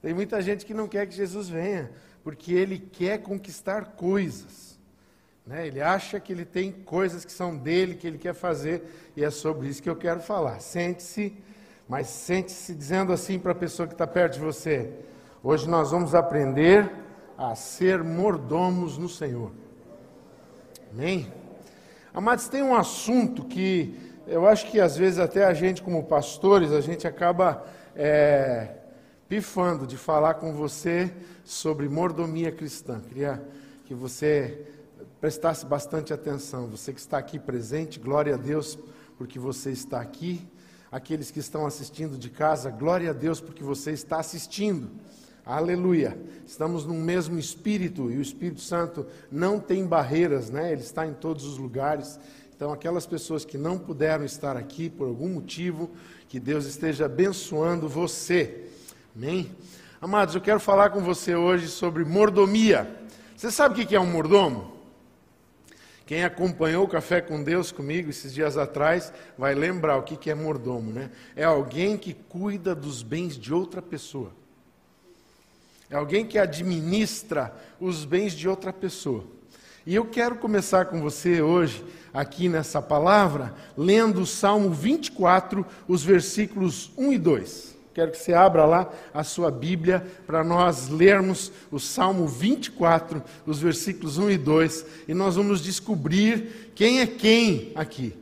Tem muita gente que não quer que Jesus venha, porque ele quer conquistar coisas. Né? Ele acha que ele tem coisas que são dele, que ele quer fazer, e é sobre isso que eu quero falar. Sente-se, mas sente-se dizendo assim para a pessoa que está perto de você: hoje nós vamos aprender a ser mordomos no Senhor. Amém? Amados, tem um assunto que eu acho que às vezes até a gente, como pastores, a gente acaba é, pifando de falar com você sobre mordomia cristã. Queria que você prestasse bastante atenção. Você que está aqui presente, glória a Deus porque você está aqui. Aqueles que estão assistindo de casa, glória a Deus porque você está assistindo. Aleluia. Estamos no mesmo espírito e o Espírito Santo não tem barreiras, né? Ele está em todos os lugares. Então, aquelas pessoas que não puderam estar aqui por algum motivo, que Deus esteja abençoando você. Amém? Amados, eu quero falar com você hoje sobre mordomia. Você sabe o que é um mordomo? Quem acompanhou o Café com Deus comigo esses dias atrás vai lembrar o que é mordomo, né? É alguém que cuida dos bens de outra pessoa. É alguém que administra os bens de outra pessoa. E eu quero começar com você hoje, aqui nessa palavra, lendo o Salmo 24, os versículos 1 e 2. Quero que você abra lá a sua Bíblia para nós lermos o Salmo 24, os versículos 1 e 2, e nós vamos descobrir quem é quem aqui,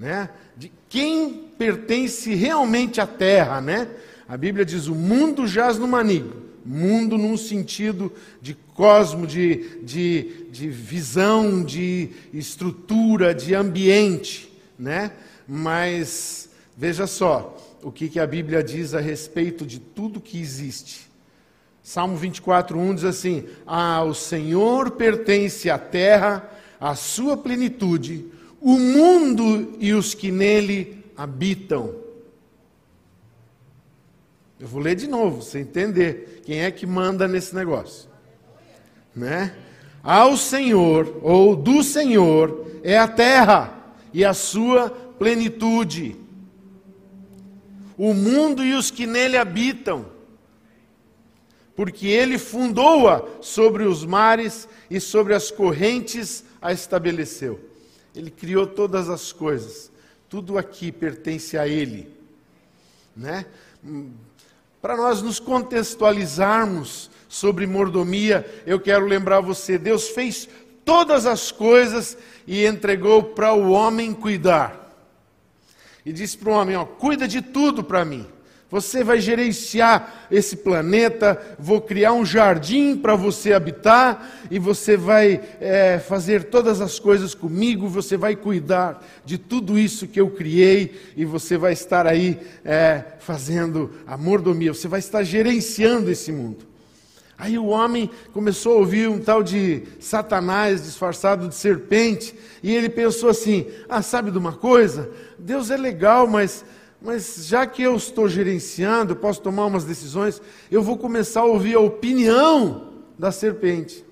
né? De quem pertence realmente à terra, né? A Bíblia diz: "O mundo jaz no maligno, Mundo num sentido de cosmo, de, de, de visão, de estrutura, de ambiente, né? Mas veja só o que, que a Bíblia diz a respeito de tudo que existe. Salmo 24, 1 diz assim: Ao Senhor pertence a terra, a sua plenitude, o mundo e os que nele habitam. Eu vou ler de novo, você entender quem é que manda nesse negócio. Né? Ao Senhor, ou do Senhor, é a terra e a sua plenitude, o mundo e os que nele habitam, porque ele fundou-a sobre os mares e sobre as correntes a estabeleceu. Ele criou todas as coisas, tudo aqui pertence a ele, né? Para nós nos contextualizarmos sobre mordomia, eu quero lembrar você: Deus fez todas as coisas e entregou para o homem cuidar. E disse para o homem: ó, cuida de tudo para mim. Você vai gerenciar esse planeta, vou criar um jardim para você habitar, e você vai é, fazer todas as coisas comigo, você vai cuidar de tudo isso que eu criei, e você vai estar aí é, fazendo a mordomia, você vai estar gerenciando esse mundo. Aí o homem começou a ouvir um tal de Satanás disfarçado de serpente, e ele pensou assim: ah, sabe de uma coisa? Deus é legal, mas mas já que eu estou gerenciando, posso tomar umas decisões, eu vou começar a ouvir a opinião da serpente.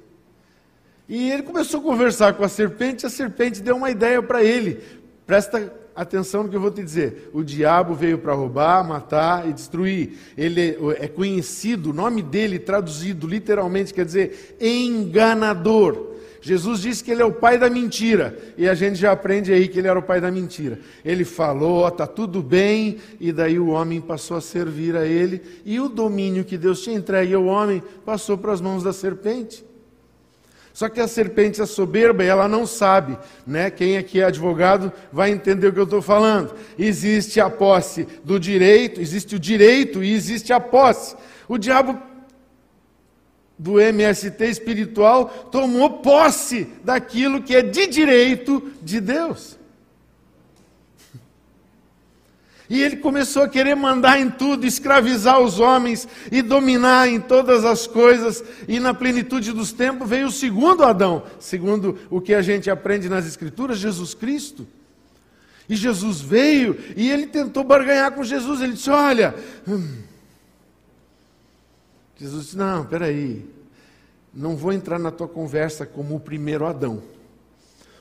E ele começou a conversar com a serpente, e a serpente deu uma ideia para ele. Presta atenção no que eu vou te dizer. O diabo veio para roubar, matar e destruir. Ele é conhecido, o nome dele traduzido literalmente quer dizer enganador. Jesus disse que ele é o pai da mentira, e a gente já aprende aí que ele era o pai da mentira. Ele falou, está tudo bem, e daí o homem passou a servir a ele, e o domínio que Deus tinha entregue ao homem passou para as mãos da serpente. Só que a serpente é soberba e ela não sabe, né? Quem aqui é advogado vai entender o que eu estou falando. Existe a posse do direito, existe o direito e existe a posse. O diabo do MST espiritual tomou posse daquilo que é de direito de Deus. E ele começou a querer mandar em tudo, escravizar os homens e dominar em todas as coisas. E na plenitude dos tempos veio o segundo Adão, segundo o que a gente aprende nas Escrituras, Jesus Cristo. E Jesus veio e ele tentou barganhar com Jesus. Ele disse: Olha, hum, Jesus disse: Não, peraí, não vou entrar na tua conversa como o primeiro Adão.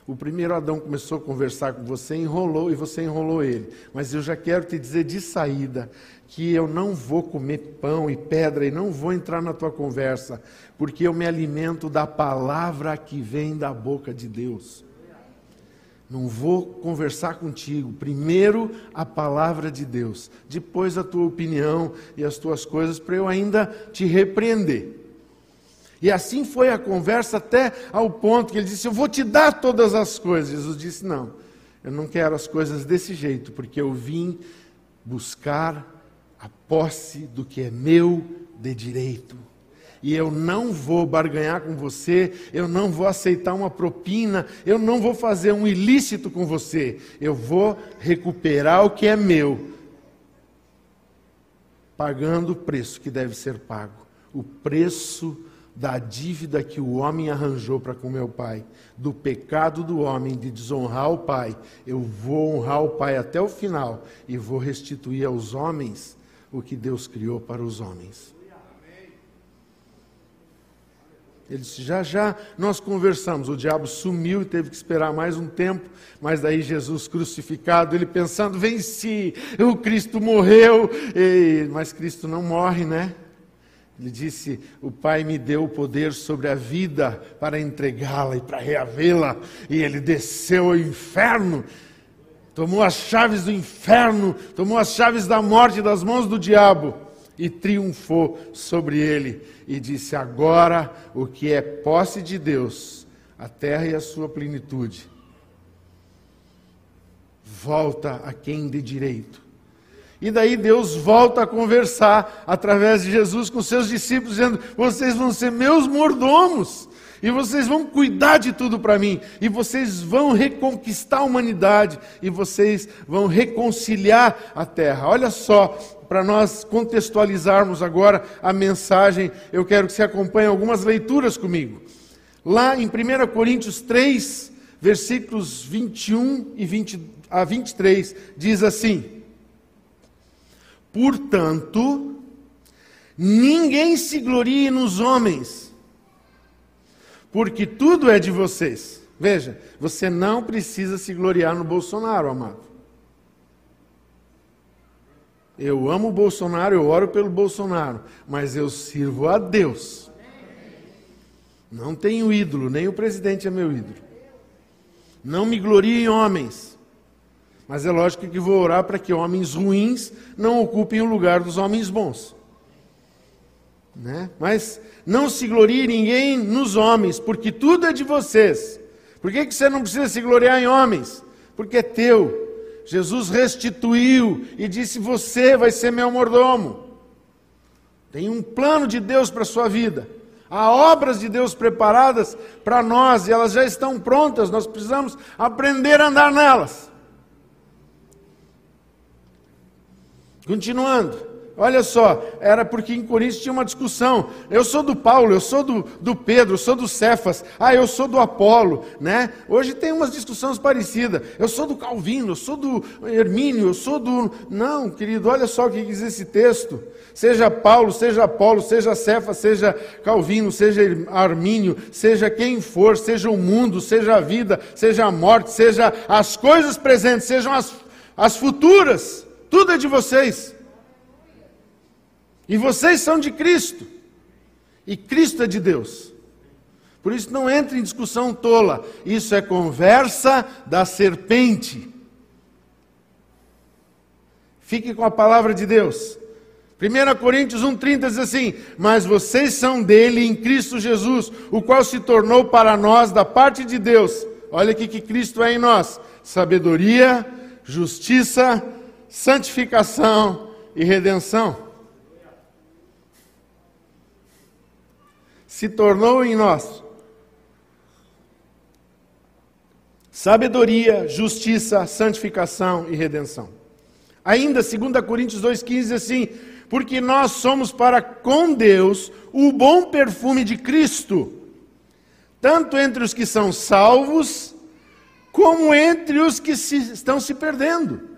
O primeiro Adão começou a conversar com você, enrolou e você enrolou ele. Mas eu já quero te dizer de saída que eu não vou comer pão e pedra e não vou entrar na tua conversa, porque eu me alimento da palavra que vem da boca de Deus. Não vou conversar contigo. Primeiro a palavra de Deus, depois a tua opinião e as tuas coisas, para eu ainda te repreender. E assim foi a conversa até ao ponto que ele disse: Eu vou te dar todas as coisas. Jesus disse: Não, eu não quero as coisas desse jeito, porque eu vim buscar a posse do que é meu de direito. E eu não vou barganhar com você, eu não vou aceitar uma propina, eu não vou fazer um ilícito com você, eu vou recuperar o que é meu, pagando o preço que deve ser pago o preço da dívida que o homem arranjou para com meu pai, do pecado do homem de desonrar o pai, eu vou honrar o pai até o final e vou restituir aos homens o que Deus criou para os homens. Ele disse: já já nós conversamos. O diabo sumiu e teve que esperar mais um tempo. Mas daí Jesus crucificado, ele pensando: venci, o Cristo morreu. E, mas Cristo não morre, né? Ele disse: O Pai me deu o poder sobre a vida para entregá-la e para reavê-la. E ele desceu ao inferno, tomou as chaves do inferno, tomou as chaves da morte das mãos do diabo e triunfou sobre ele. E disse: Agora o que é posse de Deus, a terra e a sua plenitude, volta a quem de direito e daí Deus volta a conversar através de Jesus com seus discípulos, dizendo: Vocês vão ser meus mordomos, e vocês vão cuidar de tudo para mim, e vocês vão reconquistar a humanidade, e vocês vão reconciliar a terra. Olha só, para nós contextualizarmos agora a mensagem, eu quero que você acompanhe algumas leituras comigo. Lá em 1 Coríntios 3, versículos 21 e 20 a 23, diz assim. Portanto, ninguém se glorie nos homens, porque tudo é de vocês. Veja, você não precisa se gloriar no Bolsonaro, amado. Eu amo o Bolsonaro, eu oro pelo Bolsonaro, mas eu sirvo a Deus. Não tenho ídolo, nem o presidente é meu ídolo. Não me glorie em homens. Mas é lógico que vou orar para que homens ruins não ocupem o lugar dos homens bons. Né? Mas não se glorie ninguém nos homens, porque tudo é de vocês. Por que, que você não precisa se gloriar em homens? Porque é teu. Jesus restituiu e disse: Você vai ser meu mordomo. Tem um plano de Deus para a sua vida. Há obras de Deus preparadas para nós e elas já estão prontas, nós precisamos aprender a andar nelas. Continuando. Olha só, era porque em Coríntios tinha uma discussão. Eu sou do Paulo, eu sou do, do Pedro, eu sou do Cefas, ah, eu sou do Apolo, né? Hoje tem umas discussões parecidas. Eu sou do Calvino, eu sou do Hermínio, eu sou do. Não, querido, olha só o que diz esse texto. Seja Paulo, seja Apolo, seja Cefas, seja Calvino, seja Armínio, seja quem for, seja o mundo, seja a vida, seja a morte, seja as coisas presentes, sejam as, as futuras tudo é de vocês. E vocês são de Cristo. E Cristo é de Deus. Por isso não entre em discussão tola. Isso é conversa da serpente. Fique com a palavra de Deus. 1 Coríntios 1,30 diz assim: Mas vocês são dele em Cristo Jesus, o qual se tornou para nós, da parte de Deus, olha aqui que Cristo é em nós: sabedoria, justiça, santificação e redenção. Se tornou em nós sabedoria, justiça, santificação e redenção. Ainda, 2 Coríntios 2,15 assim: porque nós somos para com Deus o bom perfume de Cristo, tanto entre os que são salvos, como entre os que se, estão se perdendo.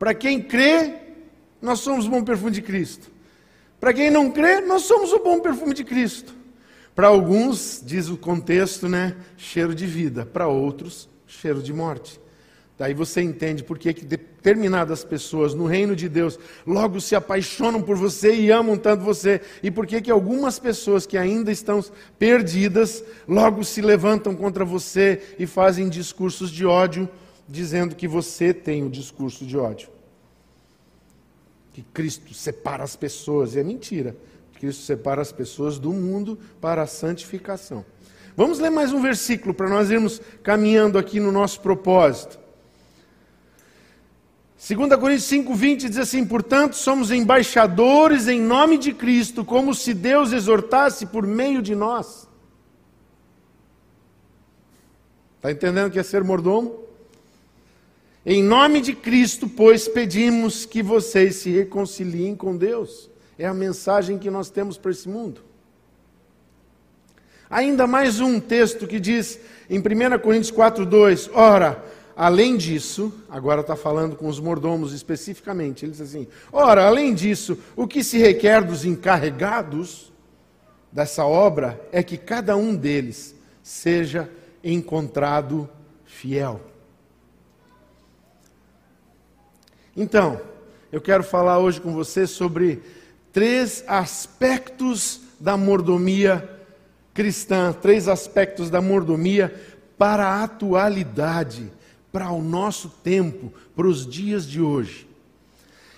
Para quem crê, nós somos o bom perfume de Cristo. Para quem não crê, nós somos o bom perfume de Cristo. Para alguns, diz o contexto, né, cheiro de vida, para outros, cheiro de morte. Daí você entende por que determinadas pessoas no reino de Deus logo se apaixonam por você e amam tanto você, e por que algumas pessoas que ainda estão perdidas logo se levantam contra você e fazem discursos de ódio, dizendo que você tem o discurso de ódio. Que Cristo separa as pessoas, e é mentira. Cristo separa as pessoas do mundo para a santificação. Vamos ler mais um versículo para nós irmos caminhando aqui no nosso propósito. 2 Coríntios 5,20 diz assim: Portanto, somos embaixadores em nome de Cristo, como se Deus exortasse por meio de nós. Está entendendo que é ser mordomo? Em nome de Cristo, pois, pedimos que vocês se reconciliem com Deus. É a mensagem que nós temos para esse mundo. Ainda mais um texto que diz em 1 Coríntios 4,2: Ora, Além disso, agora está falando com os mordomos especificamente, ele diz assim: ora, além disso, o que se requer dos encarregados dessa obra é que cada um deles seja encontrado fiel. Então, eu quero falar hoje com você sobre três aspectos da mordomia cristã, três aspectos da mordomia para a atualidade para o nosso tempo, para os dias de hoje.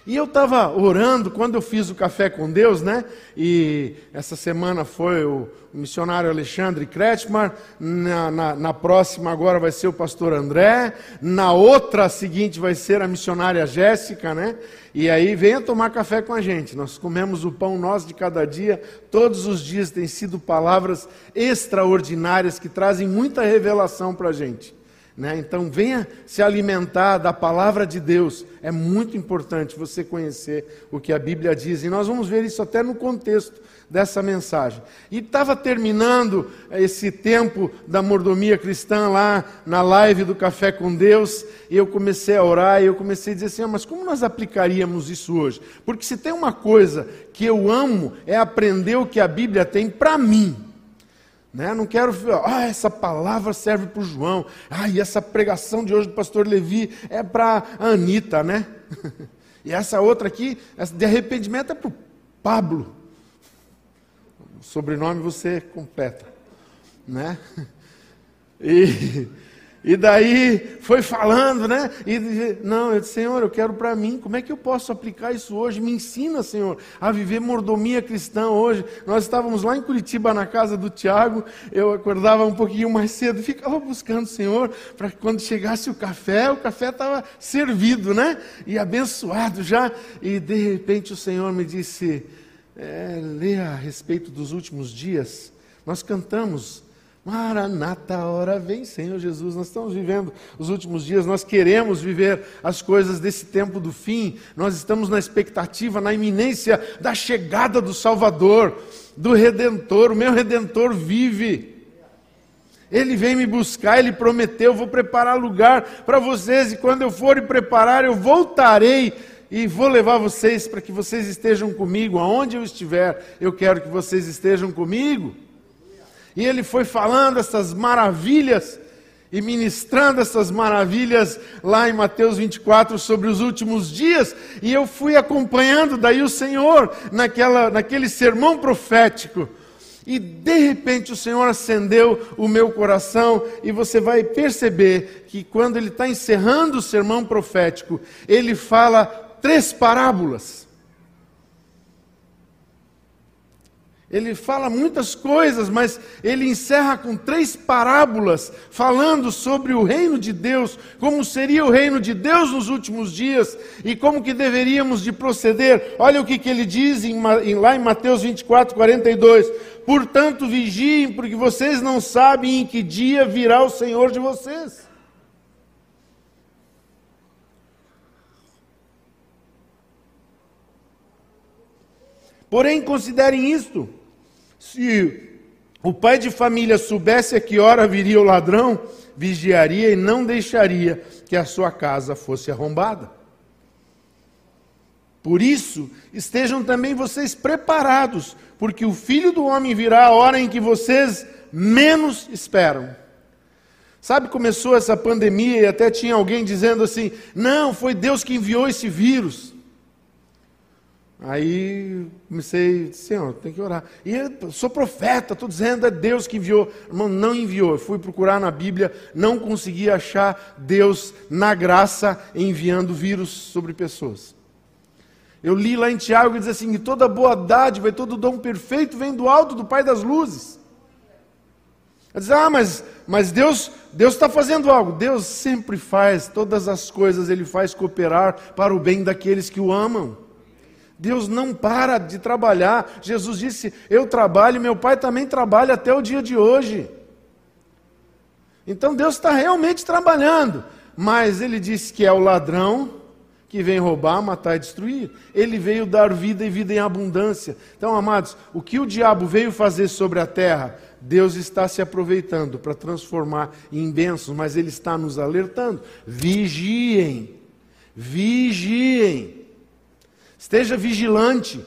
E eu estava orando quando eu fiz o café com Deus, né? E essa semana foi o missionário Alexandre Kretschmar, na, na, na, próxima agora vai ser o pastor André, na outra seguinte vai ser a missionária Jéssica, né? E aí venha tomar café com a gente. Nós comemos o pão nosso de cada dia, todos os dias tem sido palavras extraordinárias que trazem muita revelação para a gente. Né? Então, venha se alimentar da palavra de Deus. É muito importante você conhecer o que a Bíblia diz. E nós vamos ver isso até no contexto dessa mensagem. E estava terminando esse tempo da mordomia cristã lá na live do Café com Deus. E eu comecei a orar e eu comecei a dizer assim: ah, mas como nós aplicaríamos isso hoje? Porque se tem uma coisa que eu amo é aprender o que a Bíblia tem para mim. Né? Não quero, ah, essa palavra serve para o João. Ah, e essa pregação de hoje do pastor Levi é para a Anitta, né? e essa outra aqui, essa de arrependimento é para o Pablo. Sobrenome você completa, né? E e daí foi falando, né? E não, eu disse, Senhor, eu quero para mim. Como é que eu posso aplicar isso hoje? Me ensina, Senhor, a viver mordomia cristã hoje. Nós estávamos lá em Curitiba na casa do Tiago. Eu acordava um pouquinho mais cedo, ficava buscando o Senhor para que quando chegasse o café, o café estava servido, né? E abençoado já. E de repente o Senhor me disse: é, a respeito dos últimos dias. Nós cantamos Maranata, hora vem, Senhor Jesus. Nós estamos vivendo os últimos dias, nós queremos viver as coisas desse tempo do fim, nós estamos na expectativa, na iminência da chegada do Salvador, do Redentor. O meu Redentor vive. Ele vem me buscar, ele prometeu: vou preparar lugar para vocês, e quando eu for e preparar, eu voltarei e vou levar vocês para que vocês estejam comigo, aonde eu estiver, eu quero que vocês estejam comigo. E ele foi falando essas maravilhas e ministrando essas maravilhas lá em Mateus 24 sobre os últimos dias, e eu fui acompanhando daí o Senhor naquela, naquele sermão profético. E de repente o Senhor acendeu o meu coração, e você vai perceber que quando ele está encerrando o sermão profético, ele fala três parábolas. Ele fala muitas coisas, mas ele encerra com três parábolas falando sobre o reino de Deus, como seria o reino de Deus nos últimos dias e como que deveríamos de proceder. Olha o que, que ele diz em, em, lá em Mateus 24, 42. Portanto, vigiem, porque vocês não sabem em que dia virá o Senhor de vocês. Porém, considerem isto se o pai de família soubesse a que hora viria o ladrão, vigiaria e não deixaria que a sua casa fosse arrombada. Por isso, estejam também vocês preparados, porque o filho do homem virá a hora em que vocês menos esperam. Sabe, começou essa pandemia e até tinha alguém dizendo assim: não, foi Deus que enviou esse vírus. Aí comecei, Senhor, tem que orar. E eu sou profeta, estou dizendo, é Deus que enviou. Irmão, não enviou. Eu fui procurar na Bíblia, não consegui achar Deus na graça enviando vírus sobre pessoas. Eu li lá em Tiago que diz assim: toda boa dádiva e todo dom perfeito vem do alto do Pai das luzes. Diz, ah, mas, mas Deus Deus está fazendo algo. Deus sempre faz, todas as coisas Ele faz cooperar para o bem daqueles que o amam. Deus não para de trabalhar. Jesus disse: Eu trabalho, meu Pai também trabalha até o dia de hoje. Então Deus está realmente trabalhando. Mas Ele disse que é o ladrão que vem roubar, matar e destruir. Ele veio dar vida e vida em abundância. Então, amados, o que o diabo veio fazer sobre a terra? Deus está se aproveitando para transformar em bênçãos, mas Ele está nos alertando. Vigiem, vigiem, esteja vigilante.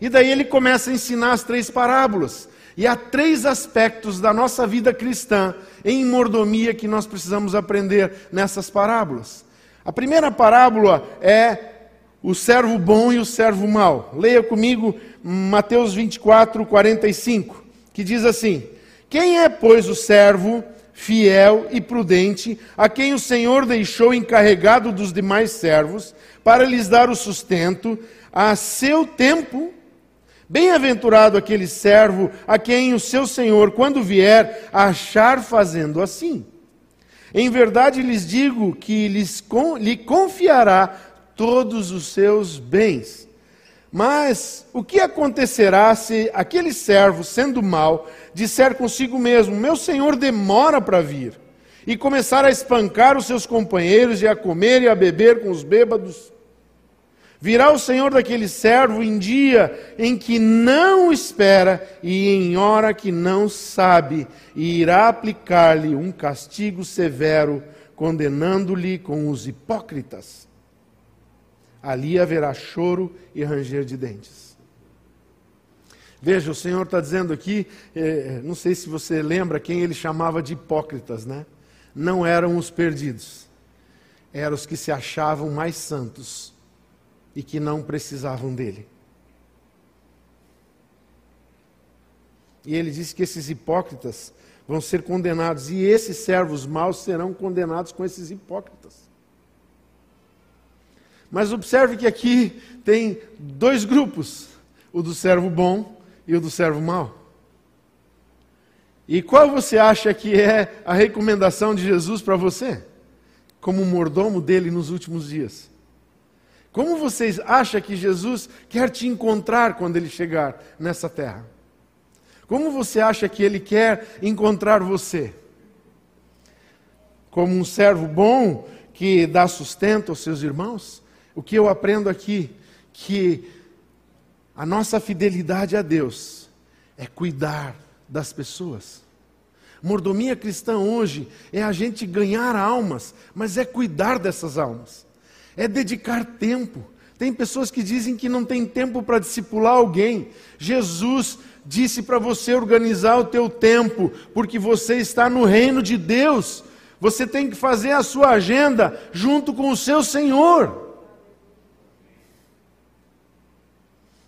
E daí ele começa a ensinar as três parábolas. E há três aspectos da nossa vida cristã em mordomia que nós precisamos aprender nessas parábolas. A primeira parábola é o servo bom e o servo mau. Leia comigo Mateus 24, 45 que diz assim: Quem é, pois, o servo fiel e prudente, a quem o Senhor deixou encarregado dos demais servos, para lhes dar o sustento a seu tempo? Bem-aventurado aquele servo a quem o seu Senhor, quando vier, achar fazendo assim. Em verdade lhes digo que lhes, lhe confiará todos os seus bens. Mas o que acontecerá se aquele servo, sendo mau, disser consigo mesmo: Meu senhor demora para vir, e começar a espancar os seus companheiros, e a comer e a beber com os bêbados? Virá o senhor daquele servo em dia em que não espera e em hora que não sabe, e irá aplicar-lhe um castigo severo, condenando-lhe com os hipócritas ali haverá choro e ranger de dentes. Veja, o Senhor está dizendo aqui, é, não sei se você lembra quem ele chamava de hipócritas, né? Não eram os perdidos, eram os que se achavam mais santos e que não precisavam dele. E ele disse que esses hipócritas vão ser condenados, e esses servos maus serão condenados com esses hipócritas. Mas observe que aqui tem dois grupos: o do servo bom e o do servo mau. E qual você acha que é a recomendação de Jesus para você, como mordomo dele nos últimos dias? Como vocês acham que Jesus quer te encontrar quando ele chegar nessa terra? Como você acha que ele quer encontrar você? Como um servo bom que dá sustento aos seus irmãos? O que eu aprendo aqui? Que a nossa fidelidade a Deus é cuidar das pessoas. Mordomia cristã hoje é a gente ganhar almas, mas é cuidar dessas almas, é dedicar tempo. Tem pessoas que dizem que não tem tempo para discipular alguém. Jesus disse para você organizar o teu tempo, porque você está no reino de Deus. Você tem que fazer a sua agenda junto com o seu Senhor.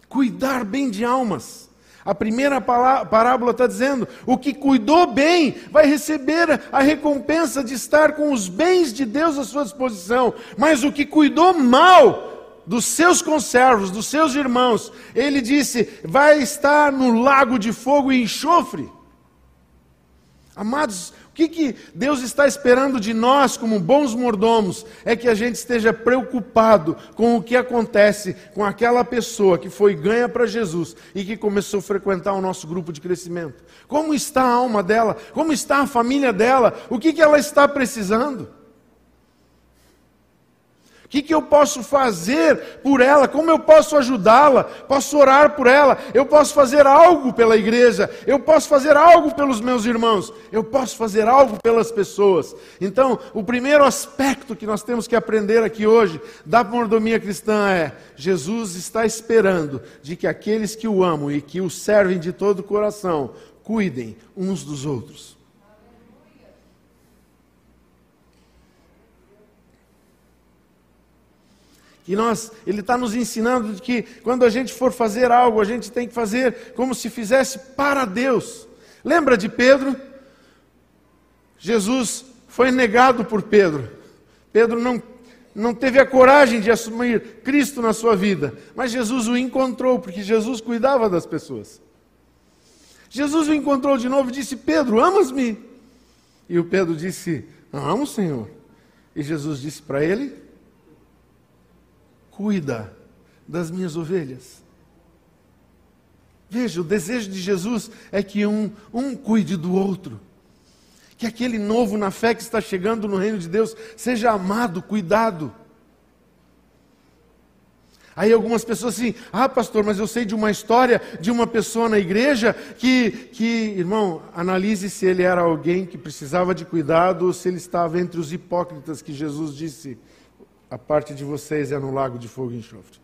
Cuidar bem de almas. A primeira parábola está dizendo: o que cuidou bem vai receber a recompensa de estar com os bens de Deus à sua disposição. Mas o que cuidou mal dos seus conservos, dos seus irmãos, ele disse: vai estar no lago de fogo e enxofre. Amados, que, que Deus está esperando de nós, como bons mordomos, é que a gente esteja preocupado com o que acontece com aquela pessoa que foi ganha para Jesus e que começou a frequentar o nosso grupo de crescimento. Como está a alma dela? Como está a família dela? O que, que ela está precisando? O que, que eu posso fazer por ela? Como eu posso ajudá-la? Posso orar por ela? Eu posso fazer algo pela igreja? Eu posso fazer algo pelos meus irmãos? Eu posso fazer algo pelas pessoas? Então, o primeiro aspecto que nós temos que aprender aqui hoje da mordomia cristã é: Jesus está esperando de que aqueles que o amam e que o servem de todo o coração cuidem uns dos outros. E nós, ele está nos ensinando de que quando a gente for fazer algo, a gente tem que fazer como se fizesse para Deus. Lembra de Pedro? Jesus foi negado por Pedro. Pedro não, não teve a coragem de assumir Cristo na sua vida, mas Jesus o encontrou, porque Jesus cuidava das pessoas. Jesus o encontrou de novo e disse: Pedro, amas-me? E o Pedro disse: Amo, Senhor. E Jesus disse para ele: cuida das minhas ovelhas. Veja, o desejo de Jesus é que um, um cuide do outro. Que aquele novo na fé que está chegando no reino de Deus seja amado, cuidado. Aí algumas pessoas assim, ah pastor, mas eu sei de uma história de uma pessoa na igreja que, que irmão, analise se ele era alguém que precisava de cuidado ou se ele estava entre os hipócritas que Jesus disse a parte de vocês é no lago de fogo e enxofre.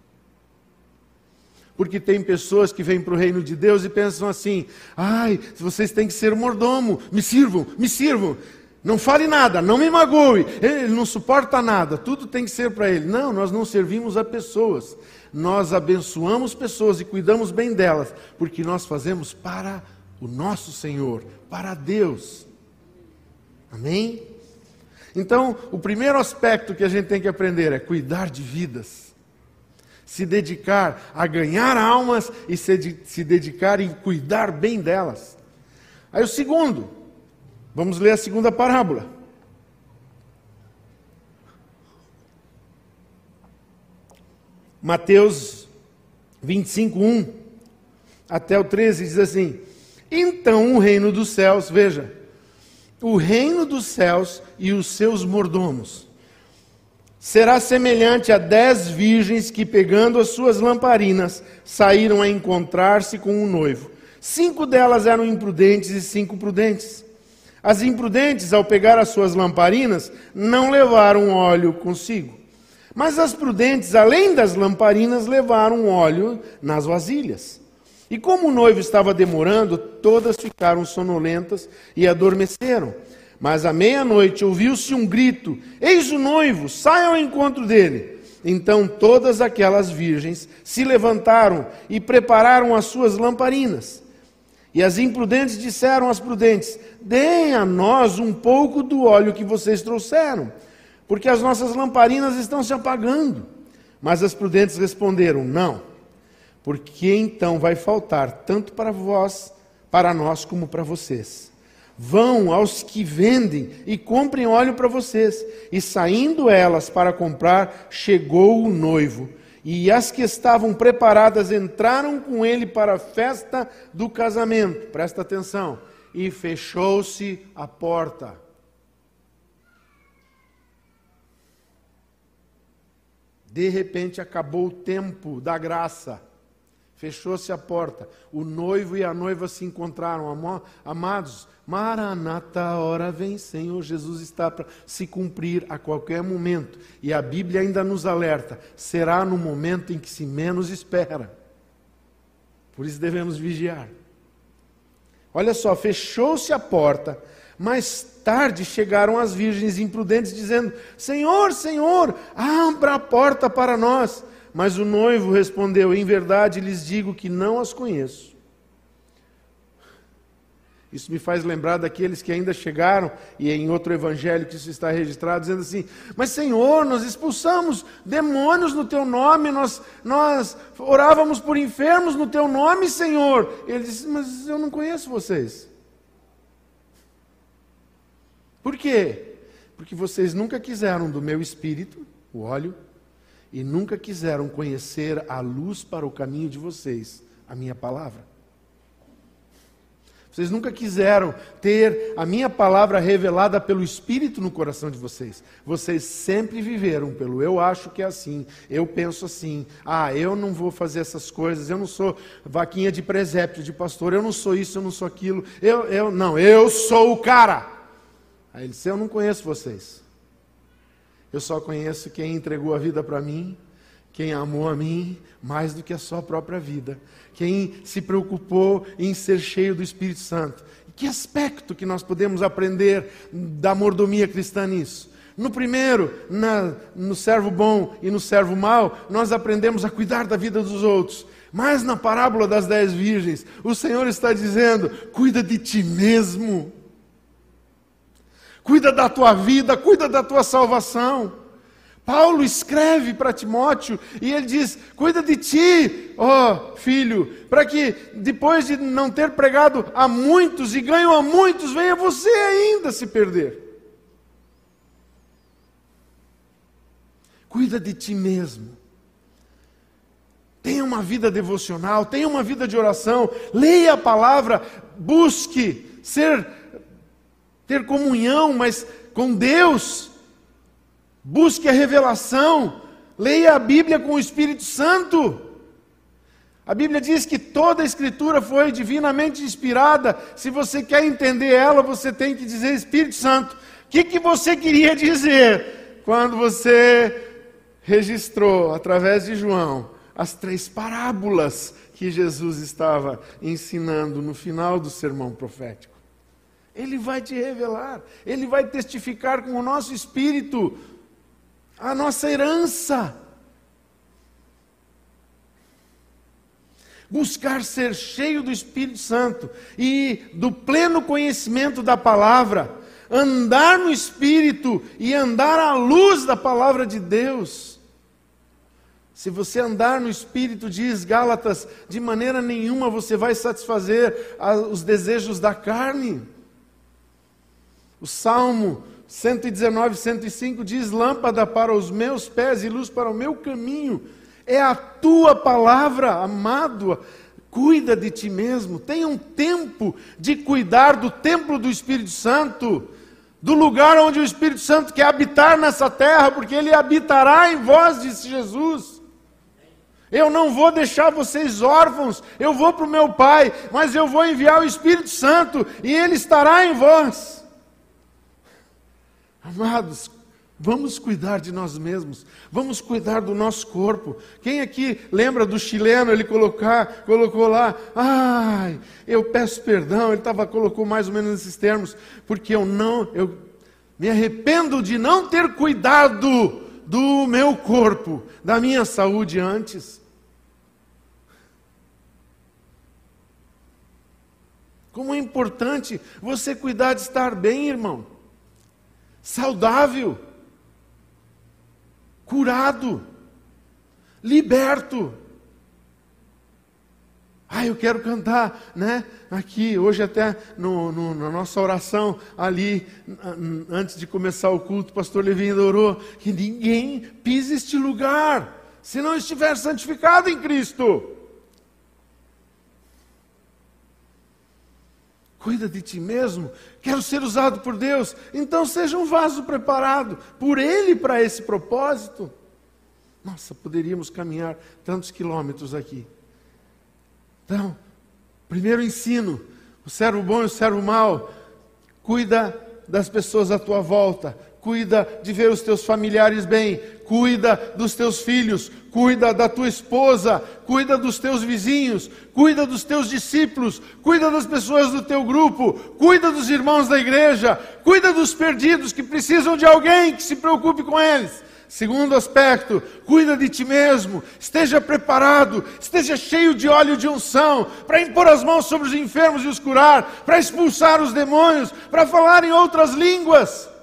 Porque tem pessoas que vêm para o reino de Deus e pensam assim: ai, vocês têm que ser mordomo, me sirvam, me sirvam. Não fale nada, não me magoe, ele não suporta nada, tudo tem que ser para ele. Não, nós não servimos a pessoas, nós abençoamos pessoas e cuidamos bem delas, porque nós fazemos para o nosso Senhor, para Deus. Amém? Então, o primeiro aspecto que a gente tem que aprender é cuidar de vidas. Se dedicar a ganhar almas e se, se dedicar em cuidar bem delas. Aí o segundo, vamos ler a segunda parábola. Mateus 25, 1 até o 13 diz assim: Então o reino dos céus, veja, o reino dos céus e os seus mordomos. Será semelhante a dez virgens que, pegando as suas lamparinas, saíram a encontrar-se com um noivo. Cinco delas eram imprudentes e cinco prudentes. As imprudentes, ao pegar as suas lamparinas, não levaram óleo consigo. Mas as prudentes, além das lamparinas, levaram óleo nas vasilhas. E como o noivo estava demorando, todas ficaram sonolentas e adormeceram. Mas à meia-noite ouviu-se um grito: Eis o noivo, saia ao encontro dele. Então todas aquelas virgens se levantaram e prepararam as suas lamparinas. E as imprudentes disseram às prudentes: Deem a nós um pouco do óleo que vocês trouxeram, porque as nossas lamparinas estão se apagando. Mas as prudentes responderam: Não porque então vai faltar tanto para vós, para nós, como para vocês. Vão aos que vendem e comprem óleo para vocês. E saindo elas para comprar, chegou o noivo. E as que estavam preparadas entraram com ele para a festa do casamento. Presta atenção. E fechou-se a porta. De repente acabou o tempo da graça. Fechou-se a porta. O noivo e a noiva se encontraram. Amados, Maranata, hora vem, Senhor Jesus está para se cumprir a qualquer momento. E a Bíblia ainda nos alerta: será no momento em que se menos espera. Por isso devemos vigiar. Olha só, fechou-se a porta. Mais tarde chegaram as virgens imprudentes, dizendo: Senhor, Senhor, abra a porta para nós. Mas o noivo respondeu: Em verdade lhes digo que não as conheço. Isso me faz lembrar daqueles que ainda chegaram, e em outro evangelho que isso está registrado, dizendo assim: Mas Senhor, nós expulsamos demônios no teu nome, nós, nós orávamos por enfermos no teu nome, Senhor. Ele disse: Mas eu não conheço vocês. Por quê? Porque vocês nunca quiseram do meu espírito, o óleo, e nunca quiseram conhecer a luz para o caminho de vocês, a minha palavra. Vocês nunca quiseram ter a minha palavra revelada pelo Espírito no coração de vocês. Vocês sempre viveram pelo eu acho que é assim, eu penso assim, ah, eu não vou fazer essas coisas, eu não sou vaquinha de presépio de pastor, eu não sou isso, eu não sou aquilo, eu, eu não, eu sou o cara. Aí ele disse: Eu não conheço vocês. Eu só conheço quem entregou a vida para mim, quem amou a mim mais do que a sua própria vida quem se preocupou em ser cheio do Espírito Santo. Que aspecto que nós podemos aprender da mordomia cristã nisso? No primeiro, na, no servo bom e no servo mau, nós aprendemos a cuidar da vida dos outros. Mas na parábola das dez virgens, o Senhor está dizendo: cuida de ti mesmo, cuida da tua vida, cuida da tua salvação. Paulo escreve para Timóteo e ele diz: Cuida de ti, ó filho, para que depois de não ter pregado a muitos e ganho a muitos, venha você ainda se perder. Cuida de ti mesmo. Tenha uma vida devocional, tenha uma vida de oração, leia a palavra, busque ser ter comunhão, mas com Deus Busque a revelação. Leia a Bíblia com o Espírito Santo. A Bíblia diz que toda a Escritura foi divinamente inspirada. Se você quer entender ela, você tem que dizer Espírito Santo. O que, que você queria dizer quando você registrou, através de João, as três parábolas que Jesus estava ensinando no final do sermão profético? Ele vai te revelar, ele vai testificar com o nosso espírito a nossa herança. Buscar ser cheio do Espírito Santo e do pleno conhecimento da palavra, andar no Espírito e andar à luz da palavra de Deus. Se você andar no Espírito, diz Gálatas, de maneira nenhuma você vai satisfazer os desejos da carne. O Salmo 119, 105 diz: Lâmpada para os meus pés e luz para o meu caminho. É a tua palavra, amado. Cuida de ti mesmo. Tenha um tempo de cuidar do templo do Espírito Santo, do lugar onde o Espírito Santo quer habitar nessa terra, porque ele habitará em vós, disse Jesus. Eu não vou deixar vocês órfãos, eu vou para o meu Pai, mas eu vou enviar o Espírito Santo e ele estará em vós. Amados, vamos cuidar de nós mesmos, vamos cuidar do nosso corpo. Quem aqui lembra do chileno, ele colocar, colocou lá, ai, eu peço perdão, ele tava, colocou mais ou menos nesses termos, porque eu não, eu me arrependo de não ter cuidado do meu corpo, da minha saúde antes. Como é importante você cuidar de estar bem, irmão saudável, curado, liberto. Ah, eu quero cantar, né? Aqui, hoje até no, no, na nossa oração ali, antes de começar o culto, o pastor Levi orou que ninguém pise este lugar, se não estiver santificado em Cristo. Cuida de ti mesmo. Quero ser usado por Deus. Então seja um vaso preparado por Ele para esse propósito. Nossa, poderíamos caminhar tantos quilômetros aqui. Então, primeiro ensino: o servo bom e o servo mau. Cuida das pessoas à tua volta. Cuida de ver os teus familiares bem. Cuida dos teus filhos cuida da tua esposa, cuida dos teus vizinhos, cuida dos teus discípulos, cuida das pessoas do teu grupo, cuida dos irmãos da igreja, cuida dos perdidos que precisam de alguém que se preocupe com eles. Segundo aspecto, cuida de ti mesmo, esteja preparado, esteja cheio de óleo de unção, para impor as mãos sobre os enfermos e os curar, para expulsar os demônios, para falar em outras línguas,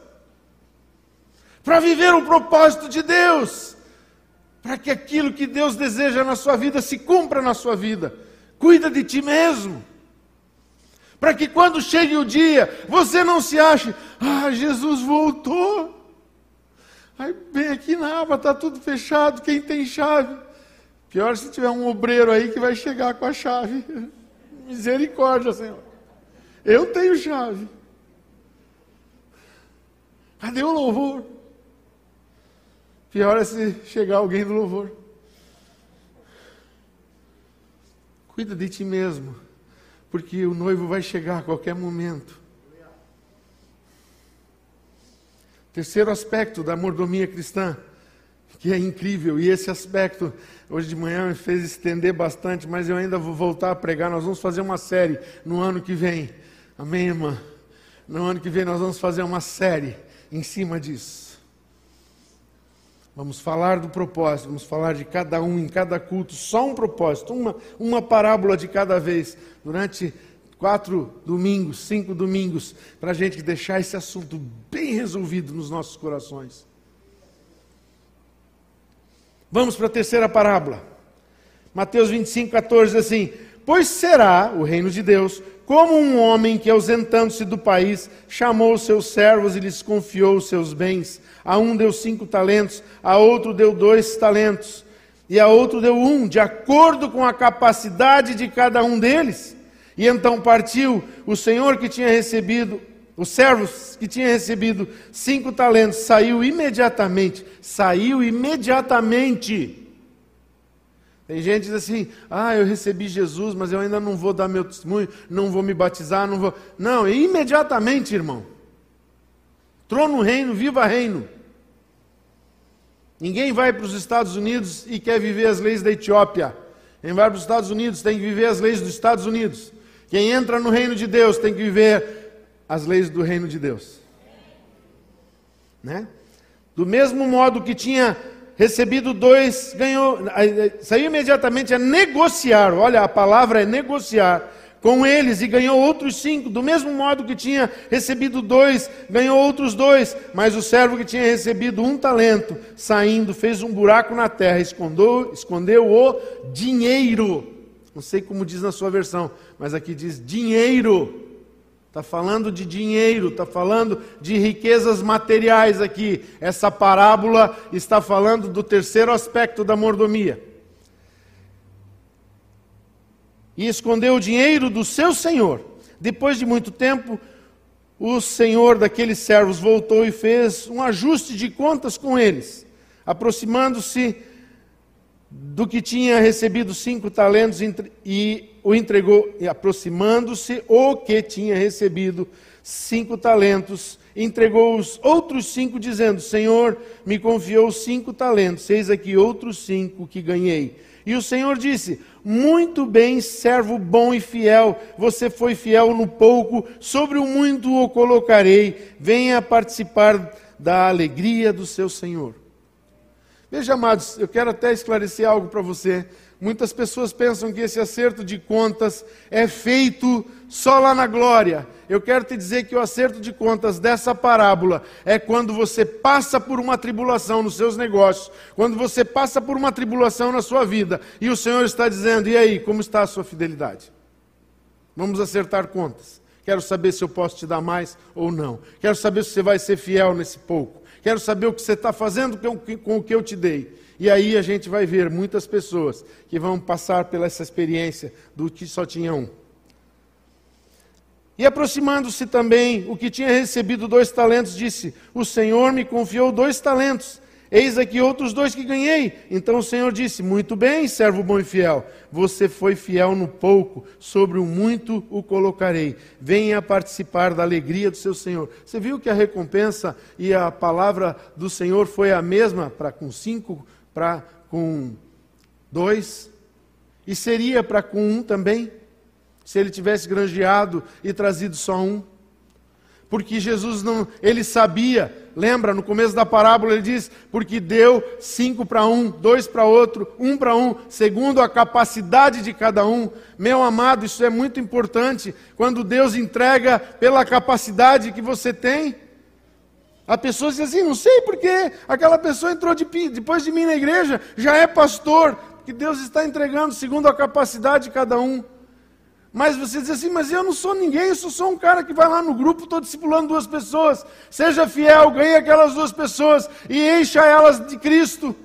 para viver o propósito de Deus para que aquilo que Deus deseja na sua vida se cumpra na sua vida. Cuida de ti mesmo. Para que quando chegue o dia, você não se ache, ah, Jesus voltou. Aí bem aqui na aba está tudo fechado, quem tem chave? Pior se tiver um obreiro aí que vai chegar com a chave. Misericórdia, Senhor. Eu tenho chave. Cadê o louvor? Pior é se chegar alguém do louvor. Cuida de ti mesmo, porque o noivo vai chegar a qualquer momento. Terceiro aspecto da mordomia cristã, que é incrível, e esse aspecto hoje de manhã me fez estender bastante, mas eu ainda vou voltar a pregar. Nós vamos fazer uma série no ano que vem. Amém, irmã? No ano que vem nós vamos fazer uma série em cima disso. Vamos falar do propósito, vamos falar de cada um em cada culto, só um propósito, uma, uma parábola de cada vez, durante quatro domingos, cinco domingos, para a gente deixar esse assunto bem resolvido nos nossos corações. Vamos para a terceira parábola. Mateus 25, 14 diz assim: Pois será o reino de Deus como um homem que, ausentando-se do país, chamou os seus servos e lhes confiou os seus bens. A um deu cinco talentos, a outro deu dois talentos, e a outro deu um, de acordo com a capacidade de cada um deles. E então partiu o senhor que tinha recebido, os servos que tinha recebido cinco talentos, saiu imediatamente, saiu imediatamente tem gente que diz assim: ah, eu recebi Jesus, mas eu ainda não vou dar meu testemunho, não vou me batizar, não vou. Não, imediatamente, irmão. Trono reino, viva reino. Ninguém vai para os Estados Unidos e quer viver as leis da Etiópia. Quem vai para os Estados Unidos tem que viver as leis dos Estados Unidos. Quem entra no reino de Deus tem que viver as leis do reino de Deus. Né? Do mesmo modo que tinha recebido dois, ganhou, saiu imediatamente a negociar, olha, a palavra é negociar, com eles e ganhou outros cinco, do mesmo modo que tinha recebido dois, ganhou outros dois, mas o servo que tinha recebido um talento, saindo, fez um buraco na terra, escondeu, escondeu o dinheiro. Não sei como diz na sua versão, mas aqui diz dinheiro. Está falando de dinheiro, está falando de riquezas materiais aqui. Essa parábola está falando do terceiro aspecto da mordomia. E escondeu o dinheiro do seu senhor. Depois de muito tempo, o senhor daqueles servos voltou e fez um ajuste de contas com eles. Aproximando-se do que tinha recebido cinco talentos e o entregou, e aproximando-se, o que tinha recebido cinco talentos, entregou os outros cinco, dizendo: Senhor, me confiou cinco talentos, eis aqui outros cinco que ganhei. E o Senhor disse: Muito bem, servo bom e fiel, você foi fiel no pouco, sobre o muito o colocarei, venha participar da alegria do seu Senhor. Veja, amados, eu quero até esclarecer algo para você. Muitas pessoas pensam que esse acerto de contas é feito só lá na glória. Eu quero te dizer que o acerto de contas dessa parábola é quando você passa por uma tribulação nos seus negócios, quando você passa por uma tribulação na sua vida, e o Senhor está dizendo: e aí, como está a sua fidelidade? Vamos acertar contas. Quero saber se eu posso te dar mais ou não. Quero saber se você vai ser fiel nesse pouco. Quero saber o que você está fazendo com o que eu te dei. E aí a gente vai ver muitas pessoas que vão passar pela essa experiência do que só tinha um. E aproximando-se também o que tinha recebido dois talentos, disse: O Senhor me confiou dois talentos. Eis aqui outros dois que ganhei. Então o Senhor disse: Muito bem, servo bom e fiel. Você foi fiel no pouco, sobre o muito o colocarei. Venha participar da alegria do seu Senhor. Você viu que a recompensa e a palavra do Senhor foi a mesma para com cinco para com dois, e seria para com um também, se ele tivesse granjeado e trazido só um. Porque Jesus não, ele sabia, lembra, no começo da parábola ele diz, porque deu cinco para um, dois para outro, um para um, segundo a capacidade de cada um. Meu amado, isso é muito importante, quando Deus entrega pela capacidade que você tem. A pessoa diz assim, não sei porque aquela pessoa entrou de, depois de mim na igreja, já é pastor, que Deus está entregando segundo a capacidade de cada um. Mas você diz assim, mas eu não sou ninguém, eu sou só um cara que vai lá no grupo, estou discipulando duas pessoas. Seja fiel, ganhe aquelas duas pessoas e encha elas de Cristo.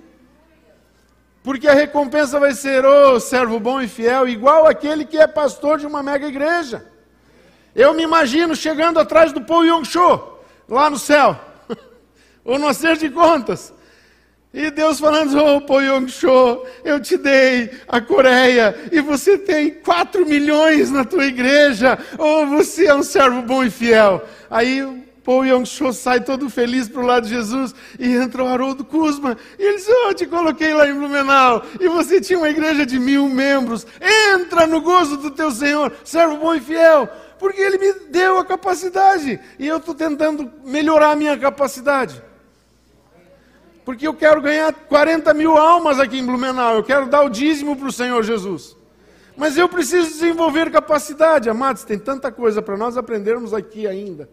Porque a recompensa vai ser, ô oh, servo bom e fiel, igual aquele que é pastor de uma mega igreja. Eu me imagino chegando atrás do Paul Yong-cho, lá no céu, ou no acerto de contas. E Deus falando, oh, Paul Yong-cho, eu te dei a Coreia, e você tem 4 milhões na tua igreja, ou oh, você é um servo bom e fiel. Aí Paul Yong-cho sai todo feliz para o lado de Jesus e entra o Haroldo Kuzma. E ele diz: oh, Eu te coloquei lá em Blumenau e você tinha uma igreja de mil membros. Entra no gozo do teu Senhor, servo bom e fiel. Porque ele me deu a capacidade e eu estou tentando melhorar a minha capacidade. Porque eu quero ganhar 40 mil almas aqui em Blumenau. Eu quero dar o dízimo para o Senhor Jesus. Mas eu preciso desenvolver capacidade, amados. Tem tanta coisa para nós aprendermos aqui ainda.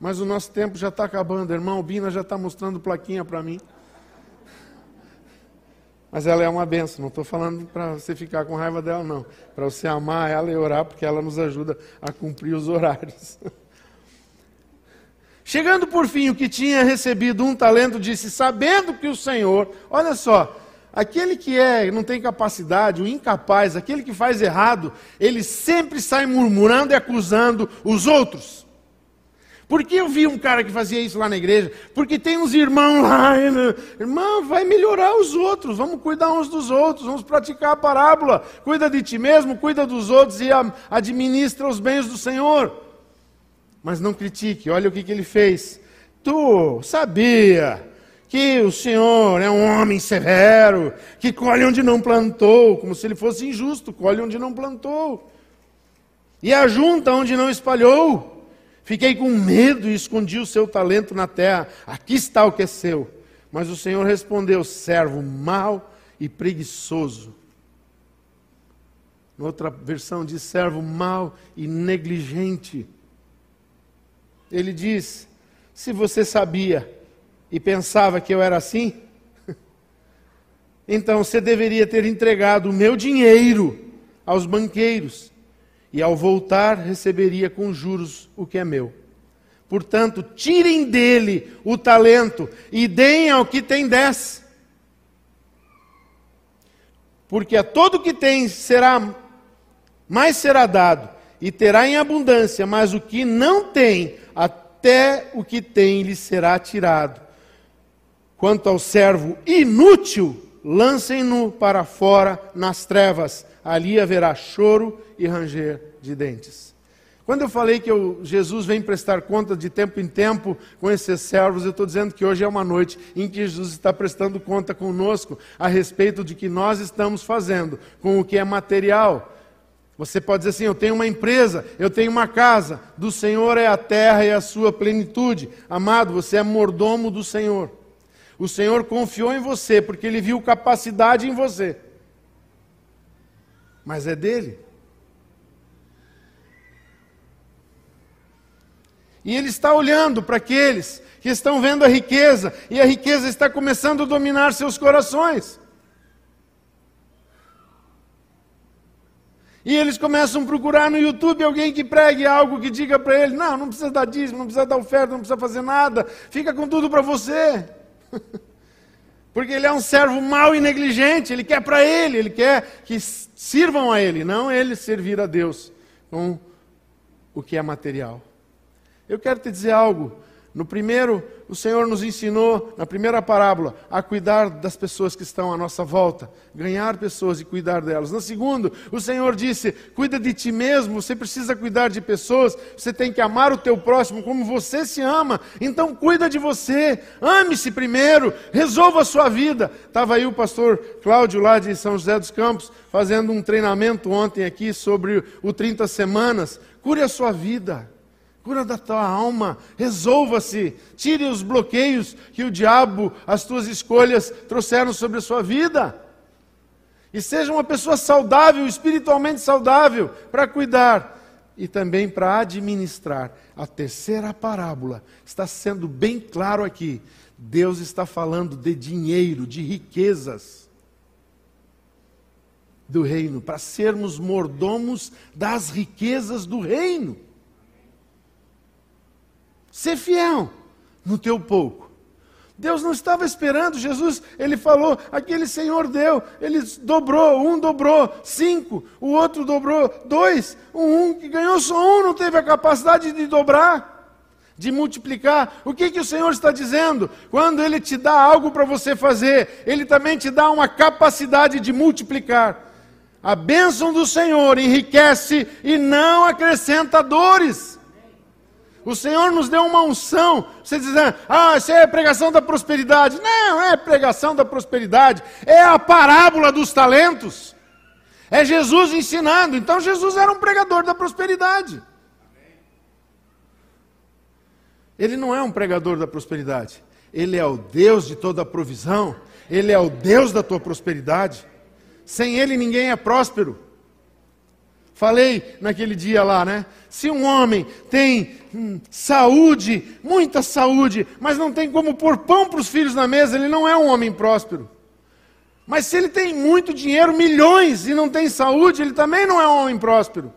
Mas o nosso tempo já está acabando, irmão. Bina já está mostrando plaquinha para mim. Mas ela é uma benção. Não estou falando para você ficar com raiva dela, não. Para você amar ela e orar, porque ela nos ajuda a cumprir os horários. Chegando por fim, o que tinha recebido um talento disse: Sabendo que o Senhor, olha só, aquele que é, não tem capacidade, o incapaz, aquele que faz errado, ele sempre sai murmurando e acusando os outros. Porque eu vi um cara que fazia isso lá na igreja? Porque tem uns irmãos lá, irmão, vai melhorar os outros, vamos cuidar uns dos outros, vamos praticar a parábola. Cuida de ti mesmo, cuida dos outros e administra os bens do Senhor. Mas não critique, olha o que, que ele fez. Tu sabia que o Senhor é um homem severo, que colhe onde não plantou, como se ele fosse injusto, colhe onde não plantou, e ajunta onde não espalhou. Fiquei com medo e escondi o seu talento na terra. Aqui está o que é seu. Mas o Senhor respondeu: servo mau e preguiçoso. Outra versão diz servo mau e negligente. Ele diz: se você sabia e pensava que eu era assim, então você deveria ter entregado o meu dinheiro aos banqueiros e ao voltar receberia com juros o que é meu. Portanto, tirem dele o talento e deem ao que tem dez. Porque a todo que tem será mais será dado e terá em abundância, mas o que não tem, até o que tem lhe será tirado. Quanto ao servo inútil, lancem-no para fora nas trevas, ali haverá choro e ranger de dentes. Quando eu falei que eu, Jesus vem prestar conta de tempo em tempo com esses servos, eu estou dizendo que hoje é uma noite em que Jesus está prestando conta conosco a respeito de que nós estamos fazendo com o que é material. Você pode dizer assim: eu tenho uma empresa, eu tenho uma casa, do Senhor é a terra e a sua plenitude. Amado, você é mordomo do Senhor. O Senhor confiou em você porque ele viu capacidade em você. Mas é dele. E ele está olhando para aqueles que estão vendo a riqueza, e a riqueza está começando a dominar seus corações. E eles começam a procurar no YouTube alguém que pregue algo que diga para ele: não, não precisa dar dízimo, não precisa dar oferta, não precisa fazer nada, fica com tudo para você. Porque ele é um servo mau e negligente, ele quer para ele, ele quer que sirvam a ele, não ele servir a Deus com o que é material. Eu quero te dizer algo. No primeiro, o Senhor nos ensinou, na primeira parábola, a cuidar das pessoas que estão à nossa volta, ganhar pessoas e cuidar delas. No segundo, o Senhor disse: cuida de ti mesmo, você precisa cuidar de pessoas, você tem que amar o teu próximo como você se ama. Então, cuida de você, ame-se primeiro, resolva a sua vida. Estava aí o pastor Cláudio, lá de São José dos Campos, fazendo um treinamento ontem aqui sobre o 30 Semanas. Cure a sua vida. Cura da tua alma, resolva-se, tire os bloqueios que o diabo, as tuas escolhas trouxeram sobre a sua vida. E seja uma pessoa saudável, espiritualmente saudável, para cuidar e também para administrar. A terceira parábola está sendo bem claro aqui. Deus está falando de dinheiro, de riquezas do reino, para sermos mordomos das riquezas do reino. Ser fiel no teu pouco. Deus não estava esperando, Jesus, ele falou, aquele Senhor deu, ele dobrou, um dobrou cinco, o outro dobrou dois, um, um que ganhou só um não teve a capacidade de dobrar, de multiplicar. O que, que o Senhor está dizendo? Quando Ele te dá algo para você fazer, Ele também te dá uma capacidade de multiplicar. A bênção do Senhor enriquece e não acrescenta dores. O Senhor nos deu uma unção. Você dizendo, ah, isso é pregação da prosperidade. Não, é pregação da prosperidade. É a parábola dos talentos. É Jesus ensinando. Então Jesus era um pregador da prosperidade. Ele não é um pregador da prosperidade. Ele é o Deus de toda a provisão. Ele é o Deus da tua prosperidade. Sem ele ninguém é próspero. Falei naquele dia lá, né? Se um homem tem hum, saúde, muita saúde, mas não tem como pôr pão para os filhos na mesa, ele não é um homem próspero. Mas se ele tem muito dinheiro, milhões, e não tem saúde, ele também não é um homem próspero.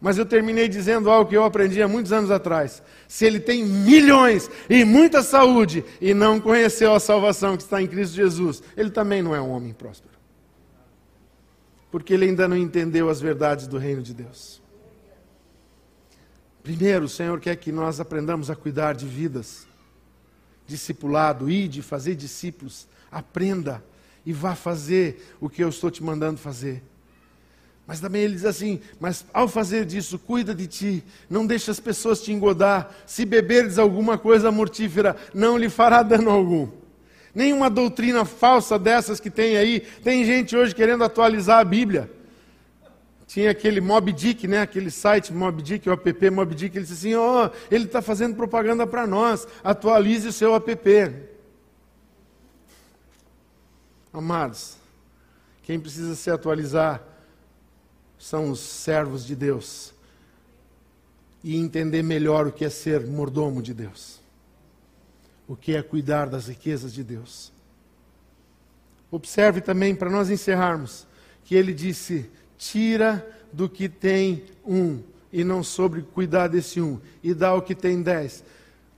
Mas eu terminei dizendo algo que eu aprendi há muitos anos atrás. Se ele tem milhões e muita saúde e não conheceu a salvação que está em Cristo Jesus, ele também não é um homem próspero porque ele ainda não entendeu as verdades do reino de Deus. Primeiro, o Senhor quer que nós aprendamos a cuidar de vidas, discipulado, ir de fazer discípulos, aprenda e vá fazer o que eu estou te mandando fazer. Mas também ele diz assim: mas ao fazer disso, cuida de ti, não deixe as pessoas te engodar. Se beberes alguma coisa mortífera, não lhe fará dano algum. Nenhuma doutrina falsa dessas que tem aí. Tem gente hoje querendo atualizar a Bíblia. Tinha aquele Mob Dick, né? aquele site Mob Dick, o app Mob Dick, ele disse assim, ó, oh, ele está fazendo propaganda para nós, atualize o seu app. Amados, quem precisa se atualizar são os servos de Deus e entender melhor o que é ser mordomo de Deus o que é cuidar das riquezas de Deus. Observe também, para nós encerrarmos, que ele disse: tira do que tem um, e não sobre cuidar desse um, e dá o que tem dez.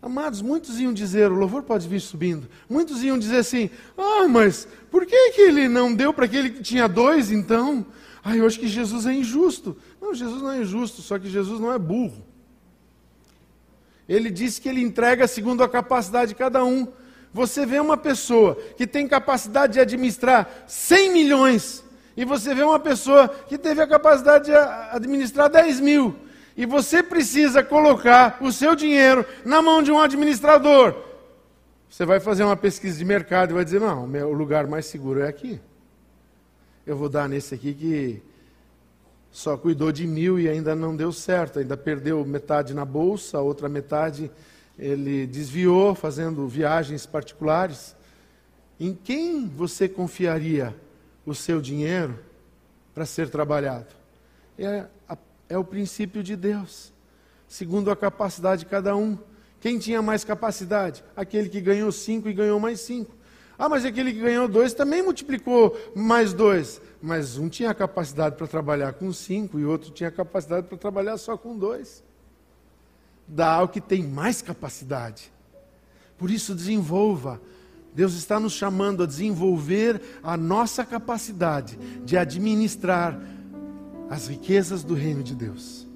Amados, muitos iam dizer, o louvor pode vir subindo, muitos iam dizer assim: ah, mas por que, que ele não deu para aquele que tinha dois então? Ah, eu acho que Jesus é injusto. Não, Jesus não é injusto, só que Jesus não é burro. Ele disse que ele entrega segundo a capacidade de cada um. Você vê uma pessoa que tem capacidade de administrar 100 milhões, e você vê uma pessoa que teve a capacidade de administrar 10 mil, e você precisa colocar o seu dinheiro na mão de um administrador. Você vai fazer uma pesquisa de mercado e vai dizer: não, o lugar mais seguro é aqui. Eu vou dar nesse aqui que só cuidou de mil e ainda não deu certo, ainda perdeu metade na bolsa, a outra metade ele desviou fazendo viagens particulares. Em quem você confiaria o seu dinheiro para ser trabalhado? É, é o princípio de Deus, segundo a capacidade de cada um. Quem tinha mais capacidade? Aquele que ganhou cinco e ganhou mais cinco. Ah, mas aquele que ganhou dois também multiplicou mais dois. Mas um tinha capacidade para trabalhar com cinco e outro tinha capacidade para trabalhar só com dois. Dá ao que tem mais capacidade. Por isso, desenvolva. Deus está nos chamando a desenvolver a nossa capacidade de administrar as riquezas do reino de Deus.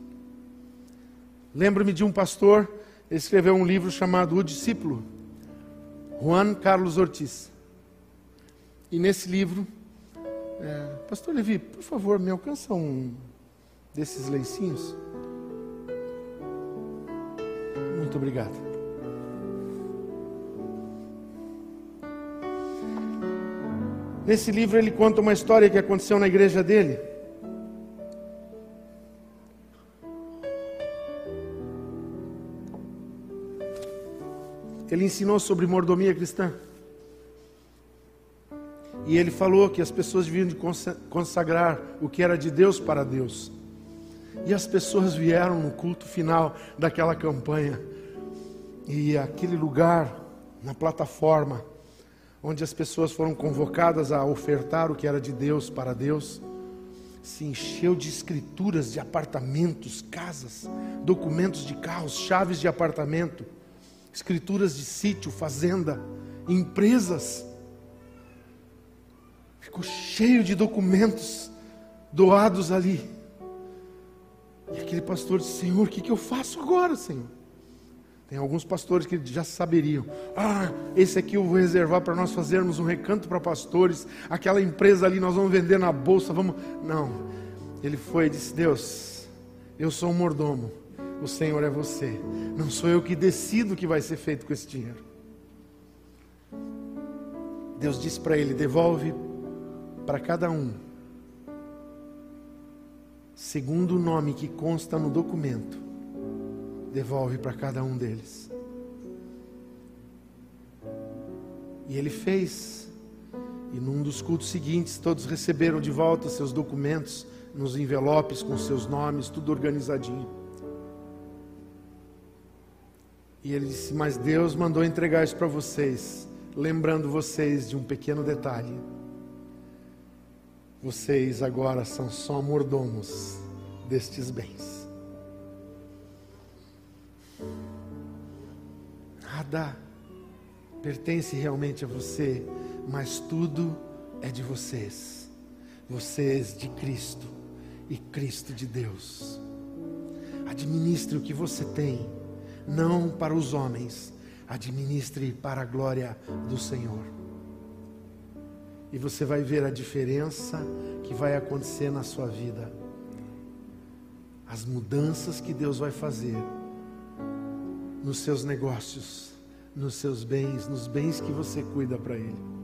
Lembro-me de um pastor, ele escreveu um livro chamado O Discípulo. Juan Carlos Ortiz. E nesse livro, é, Pastor Levi, por favor, me alcança um desses leicinhos. Muito obrigado. Nesse livro ele conta uma história que aconteceu na igreja dele. Ele ensinou sobre mordomia cristã. E ele falou que as pessoas deviam de consagrar o que era de Deus para Deus. E as pessoas vieram no culto final daquela campanha. E aquele lugar, na plataforma, onde as pessoas foram convocadas a ofertar o que era de Deus para Deus, se encheu de escrituras de apartamentos, casas, documentos de carros, chaves de apartamento escrituras de sítio, fazenda, empresas. Ficou cheio de documentos doados ali. E aquele pastor disse: Senhor, o que, que eu faço agora, Senhor? Tem alguns pastores que já saberiam. Ah, esse aqui eu vou reservar para nós fazermos um recanto para pastores. Aquela empresa ali nós vamos vender na bolsa. Vamos. Não. Ele foi e disse: Deus, eu sou um mordomo. O Senhor é você. Não sou eu que decido o que vai ser feito com esse dinheiro. Deus disse para ele: devolve para cada um, segundo o nome que consta no documento, devolve para cada um deles. E ele fez. E num dos cultos seguintes, todos receberam de volta seus documentos nos envelopes com seus nomes, tudo organizadinho. E ele disse: Mas Deus mandou entregar isso para vocês, lembrando vocês de um pequeno detalhe. Vocês agora são só mordomos destes bens. Nada pertence realmente a você, mas tudo é de vocês. Vocês de Cristo e Cristo de Deus. Administre o que você tem, não para os homens, administre para a glória do Senhor. E você vai ver a diferença que vai acontecer na sua vida. As mudanças que Deus vai fazer nos seus negócios, nos seus bens, nos bens que você cuida para Ele.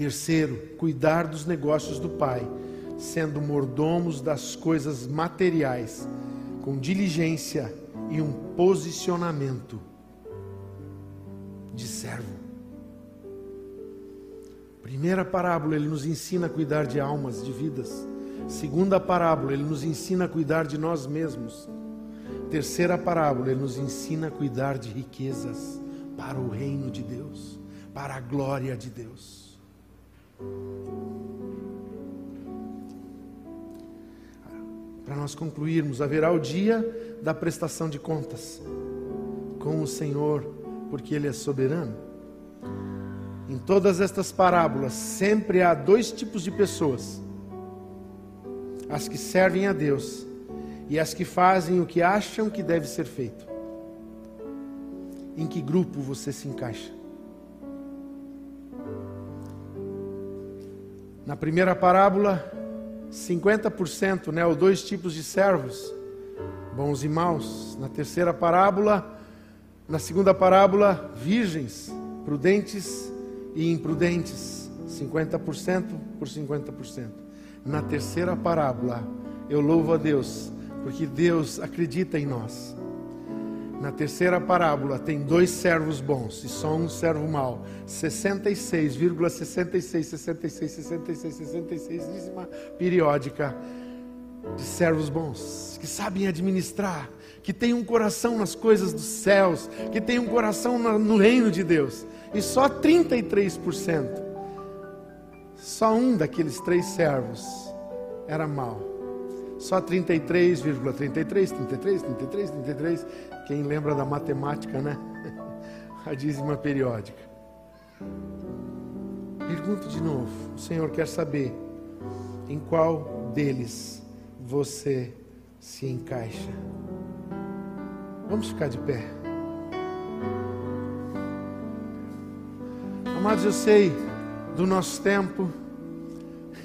Terceiro, cuidar dos negócios do Pai, sendo mordomos das coisas materiais, com diligência e um posicionamento de servo. Primeira parábola, ele nos ensina a cuidar de almas, de vidas. Segunda parábola, ele nos ensina a cuidar de nós mesmos. Terceira parábola, ele nos ensina a cuidar de riquezas para o reino de Deus, para a glória de Deus. Para nós concluirmos, haverá o dia da prestação de contas com o Senhor, porque Ele é soberano. Em todas estas parábolas, sempre há dois tipos de pessoas: as que servem a Deus e as que fazem o que acham que deve ser feito. Em que grupo você se encaixa? Na primeira parábola, 50%, né, ou dois tipos de servos, bons e maus. Na terceira parábola, na segunda parábola, virgens, prudentes e imprudentes, 50% por 50%. Na terceira parábola, eu louvo a Deus, porque Deus acredita em nós. Na terceira parábola tem dois servos bons e só um servo mau. 66,66, 66, 66, 66, dízima periódica de servos bons, que sabem administrar, que têm um coração nas coisas dos céus, que têm um coração no reino de Deus. E só 33%, só um daqueles três servos era mau. Só 33,33, 33, 33, 33, 33 quem lembra da matemática, né? A dízima periódica. Pergunto de novo: o Senhor quer saber em qual deles você se encaixa? Vamos ficar de pé. Amados, eu sei do nosso tempo.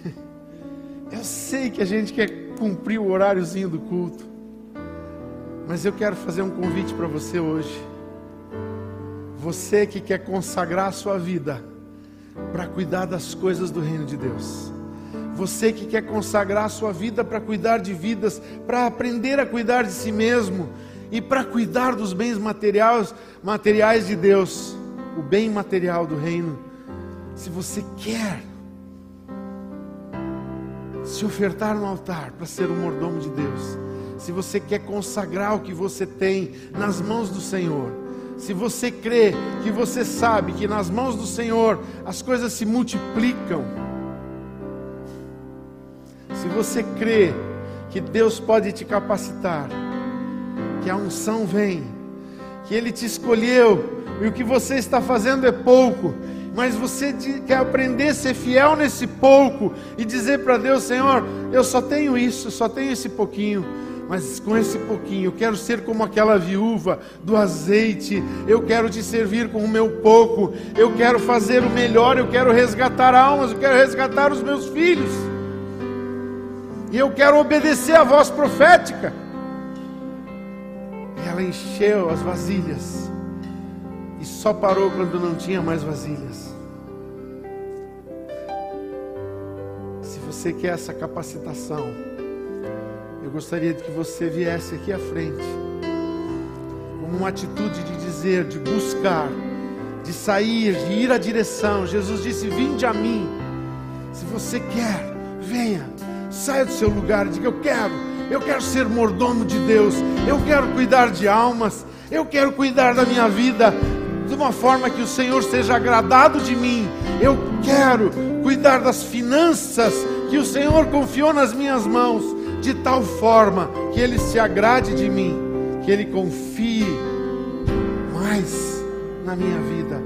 Eu sei que a gente quer cumprir o horáriozinho do culto. Mas eu quero fazer um convite para você hoje. Você que quer consagrar a sua vida para cuidar das coisas do reino de Deus. Você que quer consagrar a sua vida para cuidar de vidas, para aprender a cuidar de si mesmo e para cuidar dos bens materiais, materiais de Deus, o bem material do reino. Se você quer se ofertar no altar para ser o mordomo de Deus, se você quer consagrar o que você tem nas mãos do Senhor, se você crê que você sabe que nas mãos do Senhor as coisas se multiplicam, se você crê que Deus pode te capacitar, que a unção vem, que Ele te escolheu e o que você está fazendo é pouco, mas você quer aprender a ser fiel nesse pouco e dizer para Deus: Senhor, eu só tenho isso, só tenho esse pouquinho. Mas com esse pouquinho, eu quero ser como aquela viúva do azeite. Eu quero te servir com o meu pouco. Eu quero fazer o melhor. Eu quero resgatar almas. Eu quero resgatar os meus filhos. E eu quero obedecer a voz profética. E ela encheu as vasilhas e só parou quando não tinha mais vasilhas. Se você quer essa capacitação, eu gostaria de que você viesse aqui à frente, como uma atitude de dizer, de buscar, de sair, de ir à direção. Jesus disse: Vinde a mim. Se você quer, venha, saia do seu lugar diga: Eu quero, eu quero ser mordomo de Deus, eu quero cuidar de almas, eu quero cuidar da minha vida de uma forma que o Senhor seja agradado de mim. Eu quero cuidar das finanças que o Senhor confiou nas minhas mãos, de tal forma que Ele se agrade de mim, que Ele confie mais na minha vida.